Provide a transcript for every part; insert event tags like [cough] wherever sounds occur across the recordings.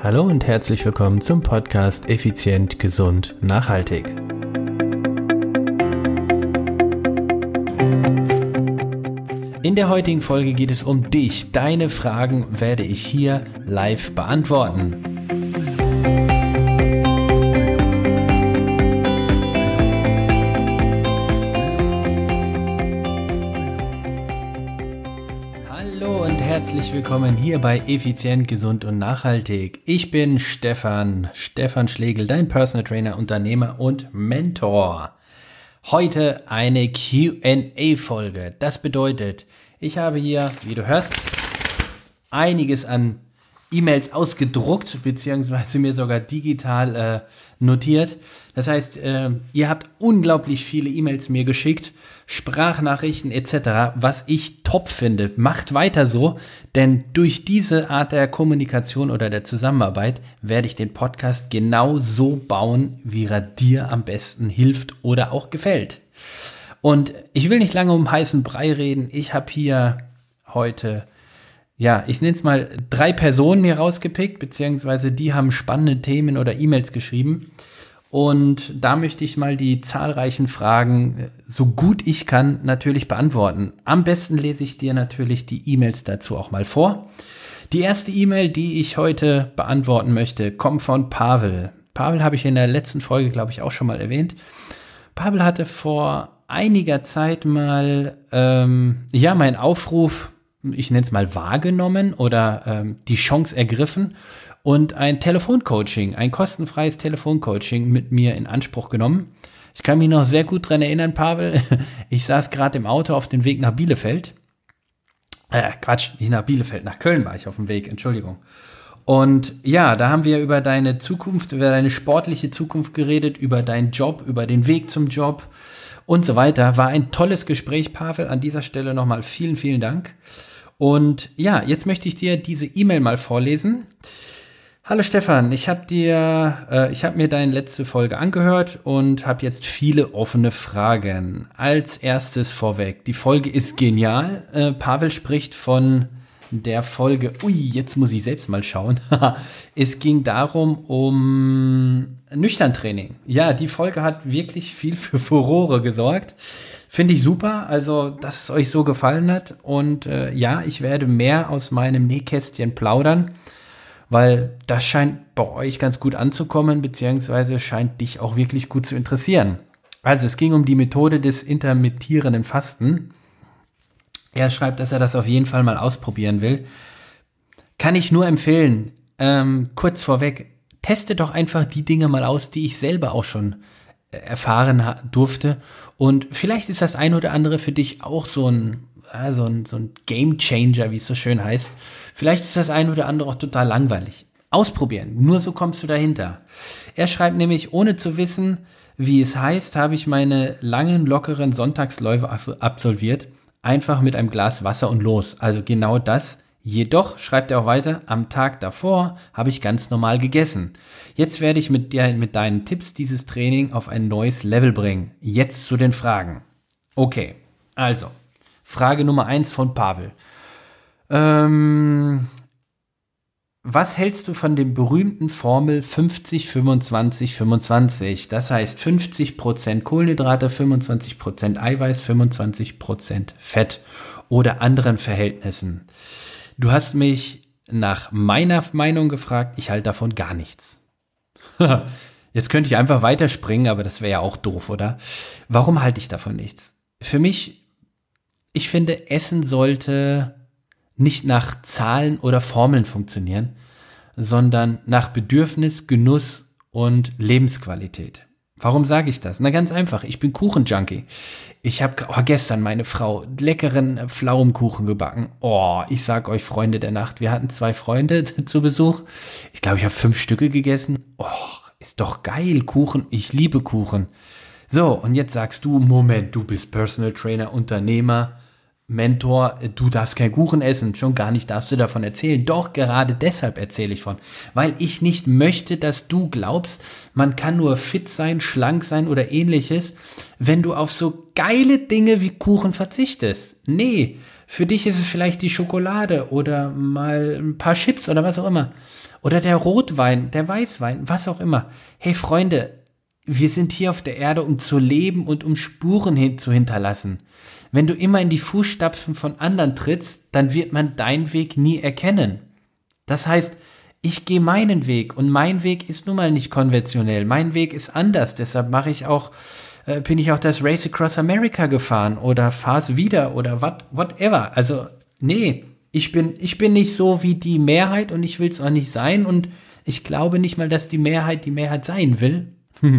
Hallo und herzlich willkommen zum Podcast Effizient, Gesund, Nachhaltig. In der heutigen Folge geht es um dich. Deine Fragen werde ich hier live beantworten. Herzlich willkommen hier bei Effizient, Gesund und Nachhaltig. Ich bin Stefan, Stefan Schlegel, dein Personal Trainer, Unternehmer und Mentor. Heute eine QA-Folge. Das bedeutet, ich habe hier, wie du hörst, einiges an E-Mails ausgedruckt, beziehungsweise mir sogar digital äh, notiert. Das heißt, äh, ihr habt unglaublich viele E-Mails mir geschickt Sprachnachrichten etc., was ich top finde. Macht weiter so, denn durch diese Art der Kommunikation oder der Zusammenarbeit werde ich den Podcast genau so bauen, wie er dir am besten hilft oder auch gefällt. Und ich will nicht lange um heißen Brei reden. Ich habe hier heute, ja, ich nenne es mal drei Personen mir rausgepickt, beziehungsweise die haben spannende Themen oder E-Mails geschrieben. Und da möchte ich mal die zahlreichen Fragen, äh, so gut ich kann, natürlich beantworten. Am besten lese ich dir natürlich die E-Mails dazu auch mal vor. Die erste E-Mail, die ich heute beantworten möchte, kommt von Pavel. Pavel habe ich in der letzten Folge, glaube ich, auch schon mal erwähnt. Pavel hatte vor einiger Zeit mal, ähm, ja, meinen Aufruf, ich nenne es mal wahrgenommen oder ähm, die Chance ergriffen und ein Telefoncoaching, ein kostenfreies Telefoncoaching mit mir in Anspruch genommen. Ich kann mich noch sehr gut dran erinnern, Pavel. [laughs] Ich saß gerade im Auto auf dem Weg nach Bielefeld. Äh, Quatsch, nicht nach Bielefeld, nach Köln war ich auf dem Weg, Entschuldigung. Und ja, da haben wir über deine Zukunft, über deine sportliche Zukunft geredet, über deinen Job, über den Weg zum Job und so weiter. War ein tolles Gespräch, Pavel. An dieser Stelle nochmal vielen, vielen Dank. Und ja, jetzt möchte ich dir diese E-Mail mal vorlesen. Hallo Stefan, ich habe dir, äh, ich habe mir deine letzte Folge angehört und habe jetzt viele offene Fragen. Als erstes vorweg, die Folge ist genial. Äh, Pavel spricht von der Folge, ui, jetzt muss ich selbst mal schauen. [laughs] es ging darum um Nüchterntraining. Ja, die Folge hat wirklich viel für Furore gesorgt. Finde ich super, also dass es euch so gefallen hat. Und äh, ja, ich werde mehr aus meinem Nähkästchen plaudern weil das scheint bei euch ganz gut anzukommen, beziehungsweise scheint dich auch wirklich gut zu interessieren. Also es ging um die Methode des intermittierenden Fasten. Er schreibt, dass er das auf jeden Fall mal ausprobieren will. Kann ich nur empfehlen. Ähm, kurz vorweg, teste doch einfach die Dinge mal aus, die ich selber auch schon äh, erfahren durfte. Und vielleicht ist das ein oder andere für dich auch so ein ja, so, ein, so ein Game Changer, wie es so schön heißt. Vielleicht ist das ein oder andere auch total langweilig. Ausprobieren, nur so kommst du dahinter. Er schreibt nämlich, ohne zu wissen, wie es heißt, habe ich meine langen, lockeren Sonntagsläufe absolviert. Einfach mit einem Glas Wasser und los. Also genau das. Jedoch, schreibt er auch weiter, am Tag davor habe ich ganz normal gegessen. Jetzt werde ich mit, dir, mit deinen Tipps dieses Training auf ein neues Level bringen. Jetzt zu den Fragen. Okay, also, Frage Nummer eins von Pavel. Ähm, was hältst du von dem berühmten Formel 50, 25, 25? Das heißt 50% Kohlenhydrate, 25% Eiweiß, 25% Fett oder anderen Verhältnissen. Du hast mich nach meiner Meinung gefragt, ich halte davon gar nichts. [laughs] Jetzt könnte ich einfach weiterspringen, aber das wäre ja auch doof, oder? Warum halte ich davon nichts? Für mich ich finde, Essen sollte nicht nach Zahlen oder Formeln funktionieren, sondern nach Bedürfnis, Genuss und Lebensqualität. Warum sage ich das? Na ganz einfach, ich bin Kuchenjunkie. Ich habe oh, gestern meine Frau leckeren Pflaumenkuchen gebacken. Oh, ich sag euch Freunde der Nacht, wir hatten zwei Freunde [laughs] zu Besuch. Ich glaube, ich habe fünf Stücke gegessen. Oh, ist doch geil, Kuchen. Ich liebe Kuchen. So, und jetzt sagst du, Moment, du bist Personal Trainer, Unternehmer. Mentor, du darfst kein Kuchen essen, schon gar nicht darfst du davon erzählen. Doch gerade deshalb erzähle ich von, weil ich nicht möchte, dass du glaubst, man kann nur fit sein, schlank sein oder ähnliches, wenn du auf so geile Dinge wie Kuchen verzichtest. Nee, Für dich ist es vielleicht die Schokolade oder mal ein paar Chips oder was auch immer. Oder der Rotwein, der Weißwein, was auch immer. Hey Freunde, wir sind hier auf der Erde, um zu leben und um Spuren hin zu hinterlassen. Wenn du immer in die Fußstapfen von anderen trittst, dann wird man deinen Weg nie erkennen. Das heißt, ich gehe meinen Weg und mein Weg ist nun mal nicht konventionell. Mein Weg ist anders. Deshalb mache ich auch, äh, bin ich auch das Race Across America gefahren oder fahr's wieder oder what, whatever. Also, nee, ich bin, ich bin nicht so wie die Mehrheit und ich will es auch nicht sein und ich glaube nicht mal, dass die Mehrheit die Mehrheit sein will. [laughs]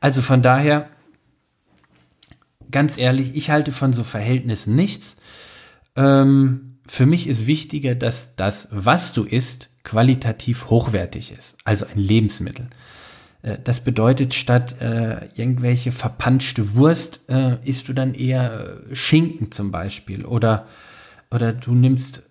also von daher, ganz ehrlich, ich halte von so Verhältnissen nichts. Ähm, für mich ist wichtiger, dass das, was du isst, qualitativ hochwertig ist, also ein Lebensmittel. Äh, das bedeutet, statt äh, irgendwelche verpanschte Wurst, äh, isst du dann eher äh, Schinken zum Beispiel. Oder, oder du nimmst,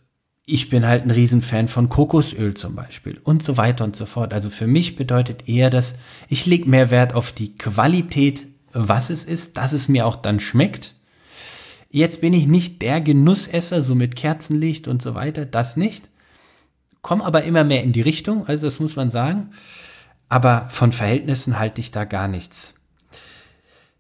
ich bin halt ein Riesenfan von Kokosöl zum Beispiel und so weiter und so fort. Also für mich bedeutet eher, dass ich lege mehr Wert auf die Qualität was es ist, dass es mir auch dann schmeckt. Jetzt bin ich nicht der Genussesser, so mit Kerzenlicht und so weiter, das nicht. Komm aber immer mehr in die Richtung, also das muss man sagen. Aber von Verhältnissen halte ich da gar nichts.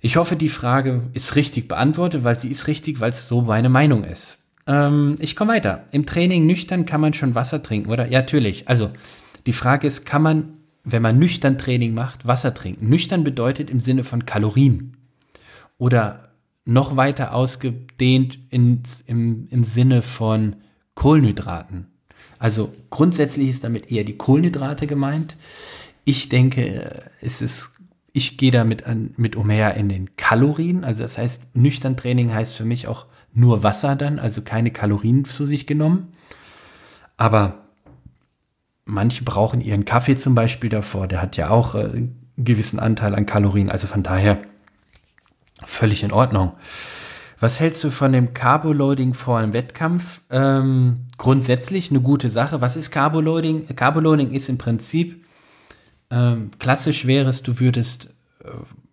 Ich hoffe, die Frage ist richtig beantwortet, weil sie ist richtig, weil es so meine Meinung ist. Ähm, ich komme weiter. Im Training nüchtern kann man schon Wasser trinken, oder? Ja, natürlich. Also, die Frage ist, kann man wenn man nüchtern Training macht, Wasser trinken. Nüchtern bedeutet im Sinne von Kalorien. Oder noch weiter ausgedehnt ins, im, im Sinne von Kohlenhydraten. Also grundsätzlich ist damit eher die Kohlenhydrate gemeint. Ich denke, es ist, ich gehe damit an, mit umher in den Kalorien. Also das heißt, nüchtern Training heißt für mich auch nur Wasser dann, also keine Kalorien zu sich genommen. Aber manche brauchen ihren Kaffee zum Beispiel davor, der hat ja auch äh, einen gewissen Anteil an Kalorien, also von daher völlig in Ordnung. Was hältst du von dem Carboloading vor einem Wettkampf? Ähm, grundsätzlich eine gute Sache. Was ist Carboloading? Carboloading ist im Prinzip ähm, klassisch wäre es, du würdest äh,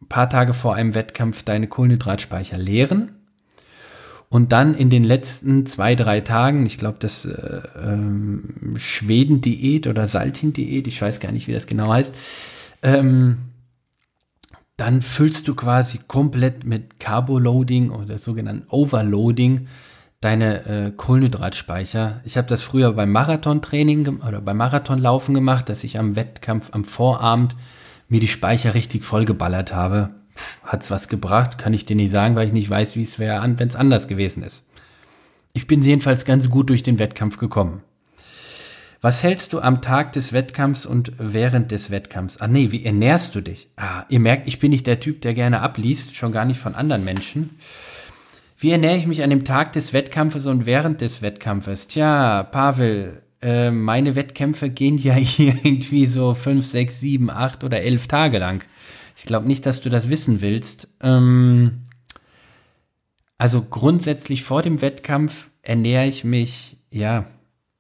paar Tage vor einem Wettkampf deine Kohlenhydratspeicher leeren und dann in den letzten zwei, drei Tagen, ich glaube, das äh, ähm, Schweden-Diät oder Saltin-Diät, ich weiß gar nicht, wie das genau heißt, ähm, dann füllst du quasi komplett mit Carboloading oder sogenannten Overloading deine äh, Kohlenhydratspeicher. Ich habe das früher beim Marathontraining oder beim Marathonlaufen gemacht, dass ich am Wettkampf am Vorabend mir die Speicher richtig vollgeballert habe hat's was gebracht, kann ich dir nicht sagen, weil ich nicht weiß, wie es wäre, wenn es anders gewesen ist. Ich bin jedenfalls ganz gut durch den Wettkampf gekommen. Was hältst du am Tag des Wettkampfs und während des Wettkampfs? Ah nee, wie ernährst du dich? Ah, ihr merkt, ich bin nicht der Typ, der gerne abliest, schon gar nicht von anderen Menschen. Wie ernähre ich mich an dem Tag des Wettkampfes und während des Wettkampfes? Tja, Pavel, äh, meine Wettkämpfe gehen ja [laughs] irgendwie so fünf, sechs, sieben, acht oder elf Tage lang. Ich glaube nicht, dass du das wissen willst. Ähm, also grundsätzlich vor dem Wettkampf ernähre ich mich, ja,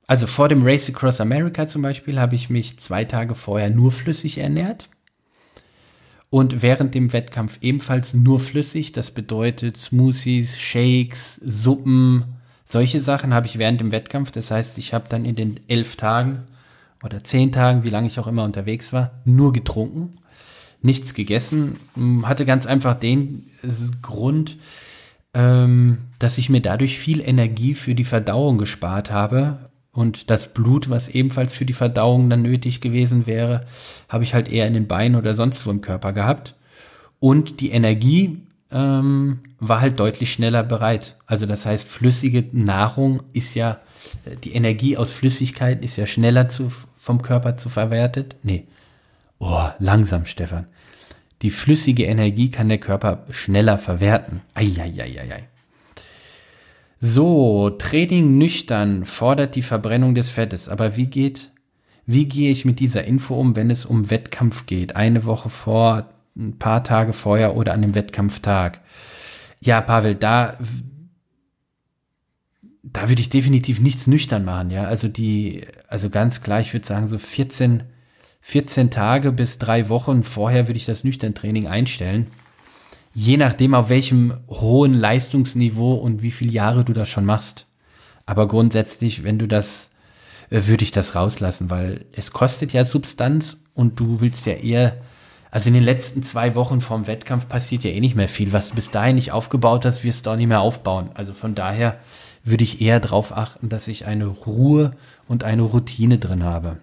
also vor dem Race Across America zum Beispiel habe ich mich zwei Tage vorher nur flüssig ernährt. Und während dem Wettkampf ebenfalls nur flüssig. Das bedeutet Smoothies, Shakes, Suppen, solche Sachen habe ich während dem Wettkampf. Das heißt, ich habe dann in den elf Tagen oder zehn Tagen, wie lange ich auch immer unterwegs war, nur getrunken nichts gegessen. Hatte ganz einfach den Grund, ähm, dass ich mir dadurch viel Energie für die Verdauung gespart habe. Und das Blut, was ebenfalls für die Verdauung dann nötig gewesen wäre, habe ich halt eher in den Beinen oder sonst wo im Körper gehabt. Und die Energie ähm, war halt deutlich schneller bereit. Also das heißt, flüssige Nahrung ist ja, äh, die Energie aus Flüssigkeit ist ja schneller zu, vom Körper zu verwertet. Nee, Oh, langsam, Stefan. Die flüssige Energie kann der Körper schneller verwerten. Eieieiei. So, Training nüchtern fordert die Verbrennung des Fettes. Aber wie geht, wie gehe ich mit dieser Info um, wenn es um Wettkampf geht? Eine Woche vor, ein paar Tage vorher oder an dem Wettkampftag? Ja, Pavel, da, da würde ich definitiv nichts nüchtern machen, ja. Also die, also ganz klar, ich würde sagen, so 14, 14 Tage bis drei Wochen vorher würde ich das Nüchtern-Training einstellen. Je nachdem, auf welchem hohen Leistungsniveau und wie viele Jahre du das schon machst. Aber grundsätzlich, wenn du das, äh, würde ich das rauslassen, weil es kostet ja Substanz und du willst ja eher, also in den letzten zwei Wochen vorm Wettkampf passiert ja eh nicht mehr viel. Was du bis dahin nicht aufgebaut hast, wirst du auch nicht mehr aufbauen. Also von daher würde ich eher darauf achten, dass ich eine Ruhe und eine Routine drin habe.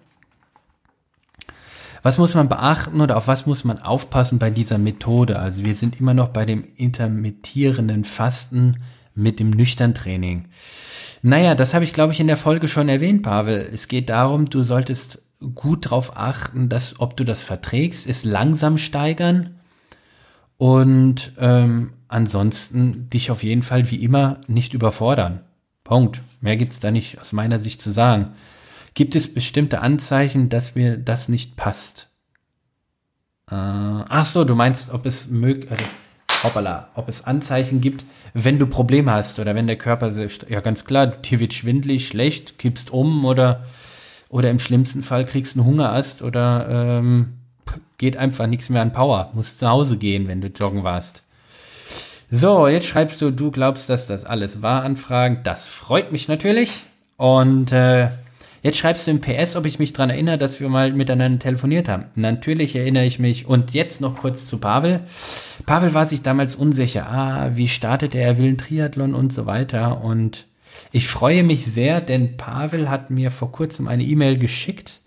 Was muss man beachten oder auf was muss man aufpassen bei dieser Methode? Also wir sind immer noch bei dem intermittierenden Fasten mit dem Nüchtern-Training. Naja, das habe ich, glaube ich, in der Folge schon erwähnt, Pavel. Es geht darum, du solltest gut darauf achten, dass, ob du das verträgst, es langsam steigern und ähm, ansonsten dich auf jeden Fall wie immer nicht überfordern. Punkt. Mehr gibt's da nicht aus meiner Sicht zu sagen. Gibt es bestimmte Anzeichen, dass mir das nicht passt? Äh, ach so, du meinst, ob es möglich, äh, hoppala, ob es Anzeichen gibt, wenn du Probleme hast oder wenn der Körper, ja ganz klar, dir wird schwindlig, schlecht, kippst um oder, oder im schlimmsten Fall kriegst einen Hungerast oder ähm, geht einfach nichts mehr an Power, musst zu Hause gehen, wenn du joggen warst. So, jetzt schreibst du, du glaubst, dass das alles war, Anfragen. Das freut mich natürlich. Und äh, Jetzt schreibst du im PS, ob ich mich dran erinnere, dass wir mal miteinander telefoniert haben. Natürlich erinnere ich mich. Und jetzt noch kurz zu Pavel. Pavel war sich damals unsicher. Ah, wie startet er? Er will einen Triathlon und so weiter. Und ich freue mich sehr, denn Pavel hat mir vor kurzem eine E-Mail geschickt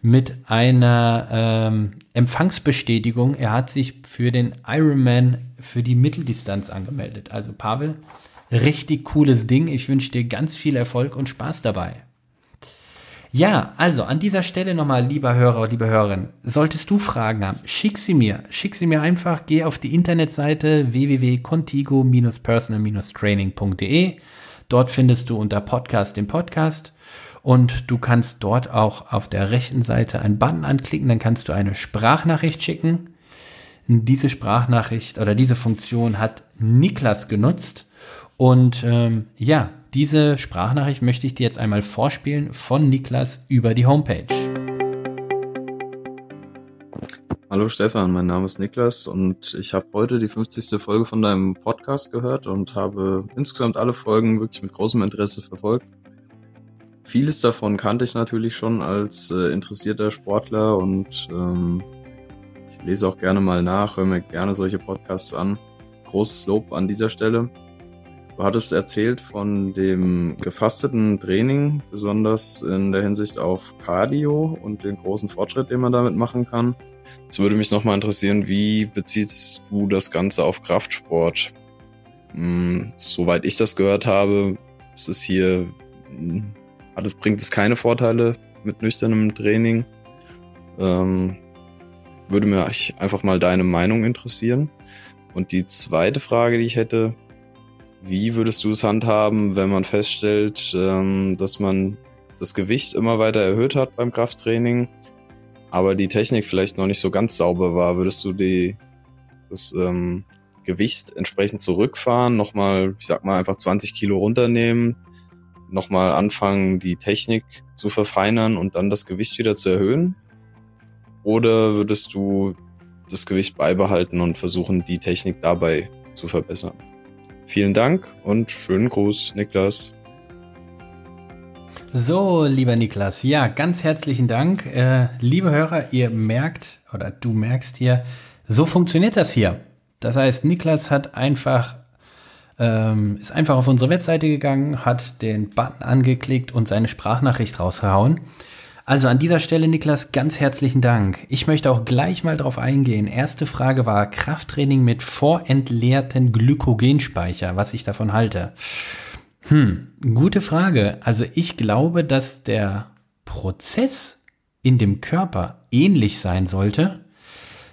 mit einer ähm, Empfangsbestätigung. Er hat sich für den Ironman für die Mitteldistanz angemeldet. Also Pavel, richtig cooles Ding. Ich wünsche dir ganz viel Erfolg und Spaß dabei. Ja, also an dieser Stelle nochmal, lieber Hörer, liebe Hörerin, solltest du Fragen haben, schick sie mir. Schick sie mir einfach, geh auf die Internetseite www.contigo-personal-training.de. Dort findest du unter Podcast den Podcast und du kannst dort auch auf der rechten Seite einen Button anklicken, dann kannst du eine Sprachnachricht schicken. Diese Sprachnachricht oder diese Funktion hat Niklas genutzt und ähm, ja, diese Sprachnachricht möchte ich dir jetzt einmal vorspielen von Niklas über die Homepage. Hallo Stefan, mein Name ist Niklas und ich habe heute die 50. Folge von deinem Podcast gehört und habe insgesamt alle Folgen wirklich mit großem Interesse verfolgt. Vieles davon kannte ich natürlich schon als äh, interessierter Sportler und ähm, ich lese auch gerne mal nach, höre mir gerne solche Podcasts an. Großes Lob an dieser Stelle. Du hattest erzählt von dem gefasteten Training, besonders in der Hinsicht auf Cardio und den großen Fortschritt, den man damit machen kann. Jetzt würde mich nochmal interessieren, wie beziehst du das Ganze auf Kraftsport? Hm, soweit ich das gehört habe, ist es hier, hm, hat es, bringt es keine Vorteile mit nüchternem Training. Ähm, würde mich einfach mal deine Meinung interessieren. Und die zweite Frage, die ich hätte, wie würdest du es handhaben, wenn man feststellt, ähm, dass man das Gewicht immer weiter erhöht hat beim Krafttraining, aber die Technik vielleicht noch nicht so ganz sauber war? Würdest du die, das ähm, Gewicht entsprechend zurückfahren, nochmal, ich sag mal, einfach 20 Kilo runternehmen, nochmal anfangen, die Technik zu verfeinern und dann das Gewicht wieder zu erhöhen? Oder würdest du das Gewicht beibehalten und versuchen, die Technik dabei zu verbessern? Vielen Dank und schönen Gruß, Niklas. So, lieber Niklas, ja, ganz herzlichen Dank. Äh, liebe Hörer, ihr merkt oder du merkst hier, so funktioniert das hier. Das heißt, Niklas hat einfach ähm, ist einfach auf unsere Webseite gegangen, hat den Button angeklickt und seine Sprachnachricht rausgehauen. Also an dieser Stelle, Niklas, ganz herzlichen Dank. Ich möchte auch gleich mal darauf eingehen. Erste Frage war Krafttraining mit vorentleerten Glykogenspeicher, was ich davon halte. Hm, gute Frage. Also ich glaube, dass der Prozess in dem Körper ähnlich sein sollte.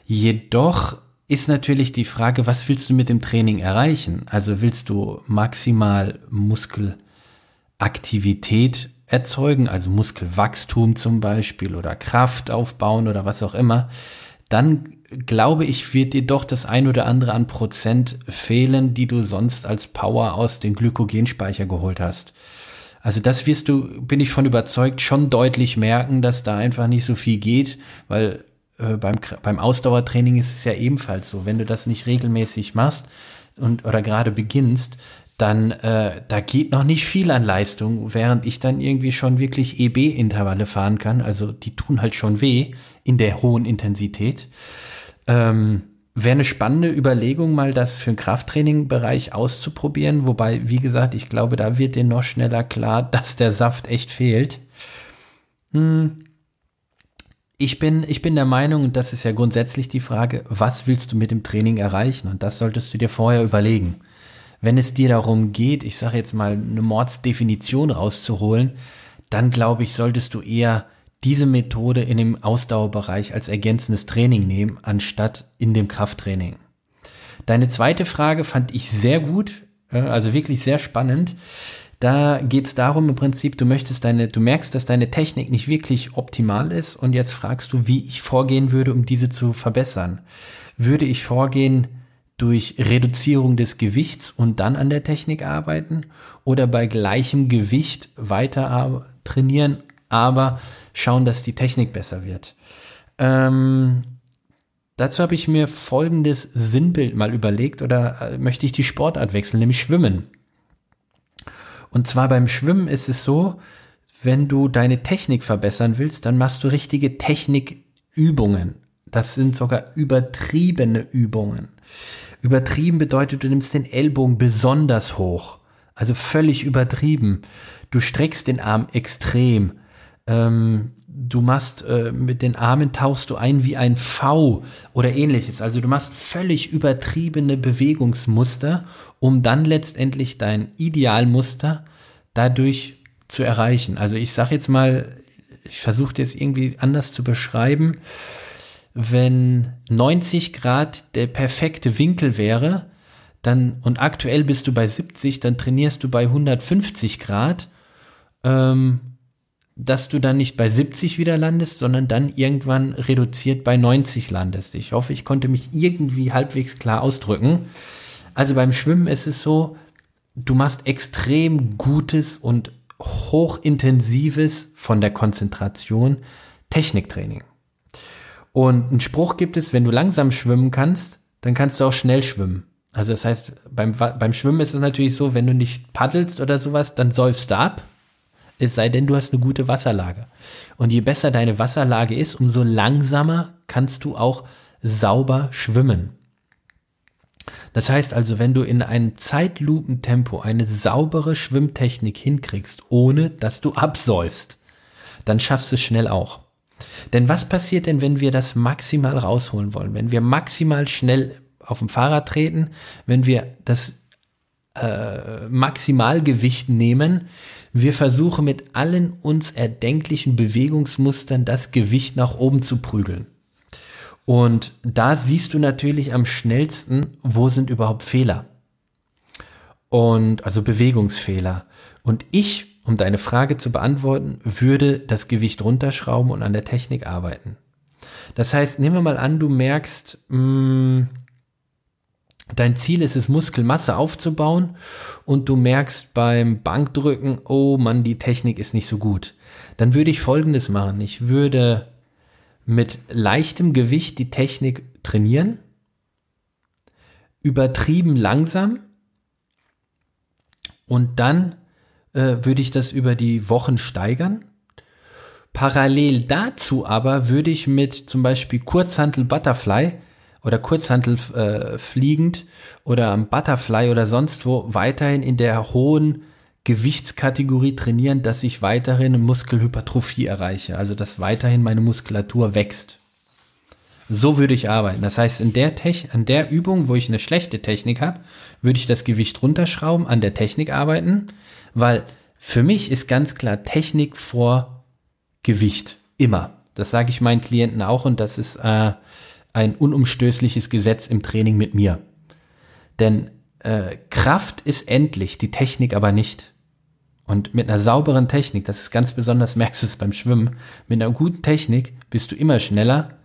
Jedoch ist natürlich die Frage, was willst du mit dem Training erreichen? Also willst du maximal Muskelaktivität erzeugen, also Muskelwachstum zum Beispiel oder Kraft aufbauen oder was auch immer, dann glaube ich, wird dir doch das ein oder andere an Prozent fehlen, die du sonst als Power aus dem Glykogenspeicher geholt hast. Also das wirst du, bin ich von überzeugt, schon deutlich merken, dass da einfach nicht so viel geht, weil äh, beim, beim Ausdauertraining ist es ja ebenfalls so. Wenn du das nicht regelmäßig machst und oder gerade beginnst, dann äh, da geht noch nicht viel an Leistung, während ich dann irgendwie schon wirklich EB-Intervalle fahren kann. Also die tun halt schon weh in der hohen Intensität. Ähm, Wäre eine spannende Überlegung, mal das für den Krafttraining-Bereich auszuprobieren. Wobei, wie gesagt, ich glaube, da wird dir noch schneller klar, [laughs] dass der Saft echt fehlt. Hm. Ich bin, ich bin der Meinung, und das ist ja grundsätzlich die Frage, was willst du mit dem Training erreichen? Und das solltest du dir vorher überlegen. Wenn es dir darum geht, ich sage jetzt mal, eine Mordsdefinition rauszuholen, dann glaube ich, solltest du eher diese Methode in dem Ausdauerbereich als ergänzendes Training nehmen, anstatt in dem Krafttraining. Deine zweite Frage fand ich sehr gut, äh, also wirklich sehr spannend. Da geht es darum im Prinzip, du möchtest deine, du merkst, dass deine Technik nicht wirklich optimal ist und jetzt fragst du, wie ich vorgehen würde, um diese zu verbessern. Würde ich vorgehen durch Reduzierung des Gewichts und dann an der Technik arbeiten oder bei gleichem Gewicht weiter trainieren, aber schauen, dass die Technik besser wird. Ähm, dazu habe ich mir folgendes Sinnbild mal überlegt oder äh, möchte ich die Sportart wechseln, nämlich Schwimmen. Und zwar beim Schwimmen ist es so, wenn du deine Technik verbessern willst, dann machst du richtige Technikübungen. Das sind sogar übertriebene Übungen. Übertrieben bedeutet, du nimmst den Ellbogen besonders hoch. Also völlig übertrieben. Du streckst den Arm extrem. Ähm, du machst äh, mit den Armen tauchst du ein wie ein V oder ähnliches. Also du machst völlig übertriebene Bewegungsmuster, um dann letztendlich dein Idealmuster dadurch zu erreichen. Also ich sage jetzt mal, ich versuche das irgendwie anders zu beschreiben. Wenn 90 Grad der perfekte Winkel wäre, dann und aktuell bist du bei 70, dann trainierst du bei 150 Grad. Ähm, dass du dann nicht bei 70 wieder landest, sondern dann irgendwann reduziert bei 90 landest. Ich hoffe, ich konnte mich irgendwie halbwegs klar ausdrücken. Also beim Schwimmen ist es so, du machst extrem gutes und hochintensives von der Konzentration Techniktraining. Und ein Spruch gibt es, wenn du langsam schwimmen kannst, dann kannst du auch schnell schwimmen. Also das heißt, beim, beim Schwimmen ist es natürlich so, wenn du nicht paddelst oder sowas, dann säufst du ab es sei denn, du hast eine gute Wasserlage. Und je besser deine Wasserlage ist, umso langsamer kannst du auch sauber schwimmen. Das heißt also, wenn du in einem Zeitlupentempo eine saubere Schwimmtechnik hinkriegst, ohne dass du absäufst, dann schaffst du es schnell auch. Denn was passiert denn, wenn wir das maximal rausholen wollen? Wenn wir maximal schnell auf dem Fahrrad treten, wenn wir das äh, Maximalgewicht nehmen, wir versuchen mit allen uns erdenklichen Bewegungsmustern das Gewicht nach oben zu prügeln. Und da siehst du natürlich am schnellsten, wo sind überhaupt Fehler. Und also Bewegungsfehler. Und ich, um deine Frage zu beantworten, würde das Gewicht runterschrauben und an der Technik arbeiten. Das heißt, nehmen wir mal an, du merkst, mh, hm, Dein Ziel ist es, Muskelmasse aufzubauen und du merkst beim Bankdrücken, oh Mann, die Technik ist nicht so gut. Dann würde ich Folgendes machen. Ich würde mit leichtem Gewicht die Technik trainieren, übertrieben langsam und dann äh, würde ich das über die Wochen steigern. Parallel dazu aber würde ich mit zum Beispiel Kurzhantel Butterfly oder Kurzhantel äh, fliegend oder am Butterfly oder sonst wo weiterhin in der hohen Gewichtskategorie trainieren, dass ich weiterhin Muskelhypertrophie erreiche, also dass weiterhin meine Muskulatur wächst. So würde ich arbeiten. Das heißt, in der Tech an der Übung, wo ich eine schlechte Technik habe, würde ich das Gewicht runterschrauben, an der Technik arbeiten, weil für mich ist ganz klar Technik vor Gewicht. Immer. Das sage ich meinen Klienten auch und das ist äh, ein unumstößliches Gesetz im Training mit mir. Denn äh, Kraft ist endlich, die Technik aber nicht. Und mit einer sauberen Technik, das ist ganz besonders, [laughs] merkst du es beim Schwimmen, mit einer guten Technik bist du immer schneller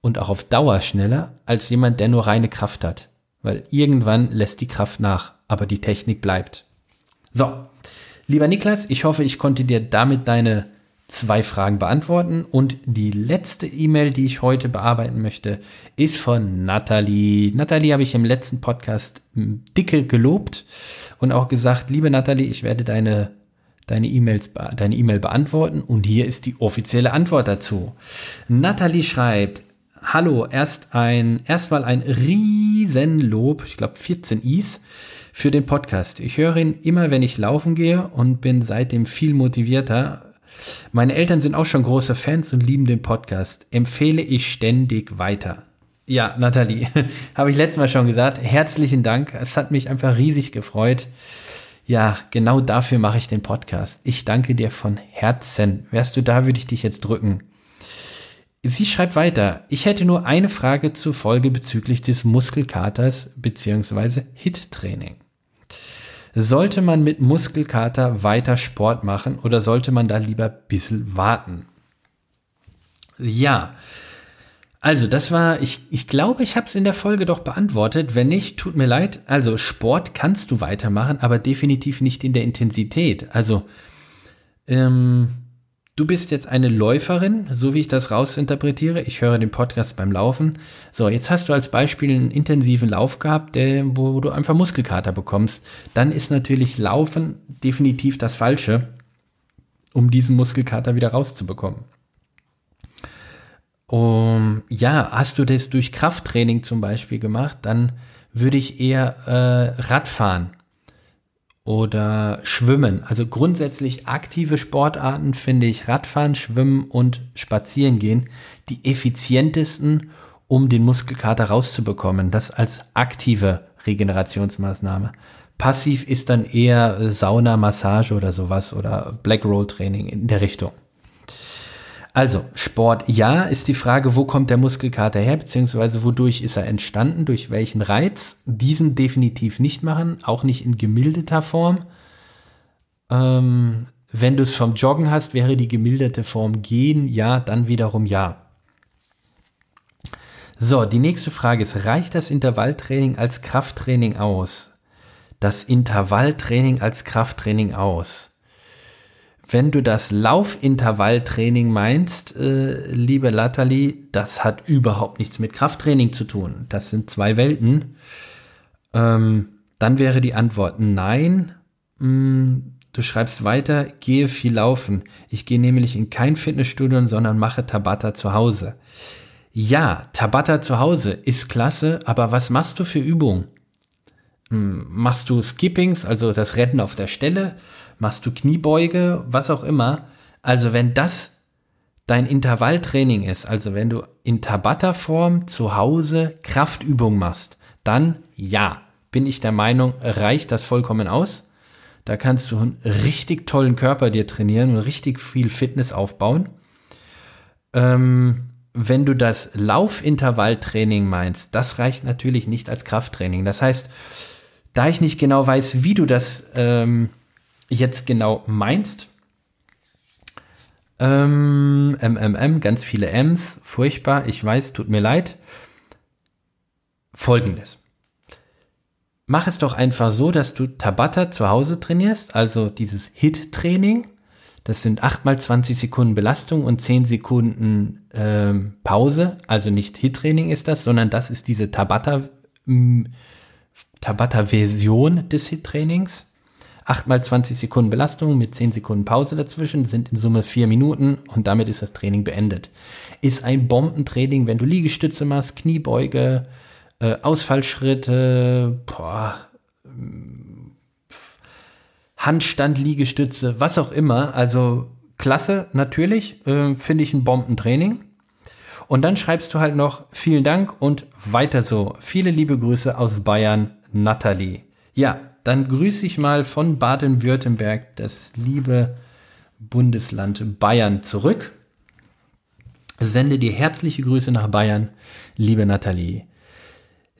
und auch auf Dauer schneller als jemand, der nur reine Kraft hat. Weil irgendwann lässt die Kraft nach, aber die Technik bleibt. So, lieber Niklas, ich hoffe, ich konnte dir damit deine zwei Fragen beantworten. Und die letzte E-Mail, die ich heute bearbeiten möchte, ist von Nathalie. Nathalie habe ich im letzten Podcast hm, dicke gelobt und auch gesagt, liebe Nathalie, ich werde deine deine E-Mails, deine E-Mail beantworten und hier ist die offizielle Antwort dazu. Nathalie schreibt, hallo, erst ein, erstmal ein Riesenlob, ich glaube 14 Is für den Podcast. Ich höre ihn immer, wenn ich laufen gehe und bin seitdem viel motivierter, meine Eltern sind auch schon große Fans und lieben den Podcast. Empfehle ich ständig weiter. Ja, Nathalie, [laughs] habe ich letztes Mal schon gesagt. Herzlichen Dank. Es hat mich einfach riesig gefreut. Ja, genau dafür mache ich den Podcast. Ich danke dir von Herzen. Wärst du da, würde ich dich jetzt drücken. Sie schreibt weiter. Ich hätte nur eine Frage zur Folge bezüglich des Muskelkaters bzw. HIT-Training. Sollte man mit Muskelkater weiter Sport machen oder sollte man da lieber ein bisschen warten? Ja, also das war, ich, ich glaube, ich habe es in der Folge doch beantwortet. Wenn nicht, tut mir leid. Also Sport kannst du weitermachen, aber definitiv nicht in der Intensität. Also ähm, Du bist jetzt eine Läuferin, so wie ich das rausinterpretiere. Ich höre den Podcast beim Laufen. So, jetzt hast du als Beispiel einen intensiven Lauf gehabt, der, wo, du einfach Muskelkater bekommst. Dann ist natürlich Laufen definitiv das Falsche, um diesen Muskelkater wieder rauszubekommen. Um, ja, hast du das durch Krafttraining zum Beispiel gemacht, dann würde ich eher äh, Radfahren oder Schwimmen. Also grundsätzlich aktive Sportarten finde ich Radfahren, Schwimmen und Spazierengehen die effizientesten, um den Muskelkater rauszubekommen. Das als aktive Regenerationsmaßnahme. Passiv ist dann eher Sauna, Massage oder sowas oder Black Roll Training in der Richtung. Also, Sport ja, ist die Frage, wo kommt der Muskelkater her, beziehungsweise wodurch ist er entstanden, durch welchen Reiz? Diesen definitiv nicht machen, auch nicht in gemildeter Form. Ähm, wenn du es vom Joggen hast, wäre die gemilderte Form gehen, ja, dann wiederum ja. So, die nächste Frage ist, reicht das Intervalltraining als Krafttraining aus? Das Intervalltraining als Krafttraining aus? Wenn du das Laufintervalltraining meinst, äh, liebe Latali, das hat überhaupt nichts mit Krafttraining zu tun. Das sind zwei Welten. Ähm, dann wäre die Antwort nein. Mm, du schreibst weiter, gehe viel laufen. Ich gehe nämlich in kein Fitnessstudio, sondern mache Tabata zu Hause. Ja, Tabata zu Hause ist klasse, aber was machst du für Übungen? Mm, machst du Skippings, also das Retten auf der Stelle? Machst du Kniebeuge, was auch immer. Also wenn das dein Intervalltraining ist, also wenn du in Tabata-Form zu Hause Kraftübung machst, dann ja, bin ich der Meinung, reicht das vollkommen aus. Da kannst du einen richtig tollen Körper dir trainieren und richtig viel Fitness aufbauen. Ähm, wenn du das Laufintervalltraining meinst, das reicht natürlich nicht als Krafttraining. Das heißt, da ich nicht genau weiß, wie du das ähm, jetzt genau meinst. Ähm, MMM, ganz viele M's, furchtbar, ich weiß, tut mir leid. Folgendes. Mach es doch einfach so, dass du Tabata zu Hause trainierst, also dieses HIT-Training. Das sind 8 mal 20 Sekunden Belastung und 10 Sekunden ähm, Pause. Also nicht HIT-Training ist das, sondern das ist diese Tabata, Tabata-Version des HIT-Trainings. 8 mal 20 Sekunden Belastung mit 10 Sekunden Pause dazwischen sind in Summe 4 Minuten und damit ist das Training beendet. Ist ein Bombentraining, wenn du Liegestütze machst, Kniebeuge, äh, Ausfallschritte, boah, Handstand, Liegestütze, was auch immer. Also klasse, natürlich, äh, finde ich ein Bombentraining. Und dann schreibst du halt noch vielen Dank und weiter so. Viele liebe Grüße aus Bayern, Nathalie. Ja, dann grüße ich mal von Baden-Württemberg das liebe Bundesland Bayern zurück. Sende dir herzliche Grüße nach Bayern, liebe Nathalie.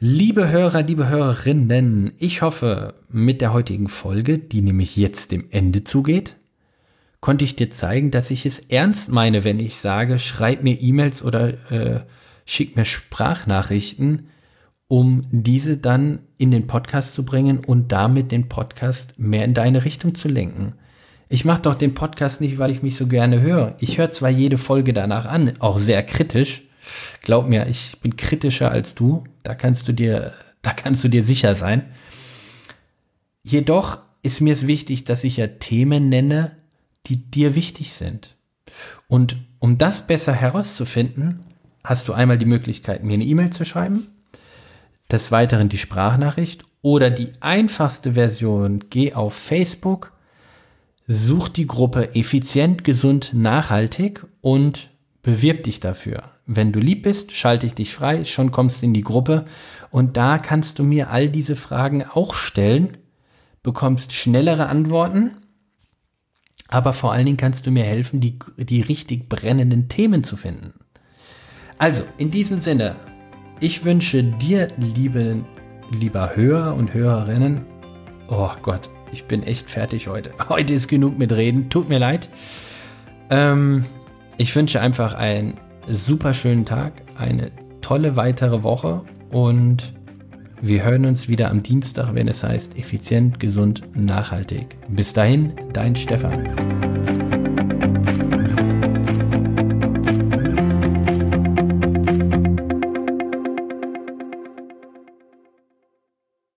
Liebe Hörer, liebe Hörerinnen, ich hoffe, mit der heutigen Folge, die nämlich jetzt dem Ende zugeht, konnte ich dir zeigen, dass ich es ernst meine, wenn ich sage, schreib mir E-Mails oder äh, schick mir Sprachnachrichten, um diese dann in den Podcast zu bringen und damit den Podcast mehr in deine Richtung zu lenken. Ich mache doch den Podcast nicht, weil ich mich so gerne höre. Ich höre zwar jede Folge danach an, auch sehr kritisch. Glaub mir, ich bin kritischer als du. Da kannst du dir, [laughs] da kannst du dir sicher sein. Jedoch ist mir es wichtig, dass ich ja Themen nenne, die dir wichtig sind. Und um das besser herauszufinden, hast du einmal die Möglichkeit, mir eine E-Mail zu schreiben, des Weiteren die Sprachnachricht oder die einfachste Version, geh auf Facebook, such die Gruppe effizient, gesund, nachhaltig und bewirb dich dafür. Wenn du lieb bist, schalte ich dich frei, schon kommst in die Gruppe und da kannst du mir all diese Fragen auch stellen, bekommst schnellere Antworten, aber vor allen Dingen kannst du mir helfen, die, die richtig brennenden Themen zu finden. Also, in diesem Sinne, ich wünsche dir, liebe, lieber Hörer und Hörerinnen, oh Gott, ich bin echt fertig heute. [laughs] Heute ist genug mit Reden, tut mir leid. Ähm, ich wünsche einfach einen super schönen Tag, eine tolle weitere Woche und wir hören uns wieder am Dienstag, wenn es heißt effizient, gesund, nachhaltig. Bis dahin, dein Stefan.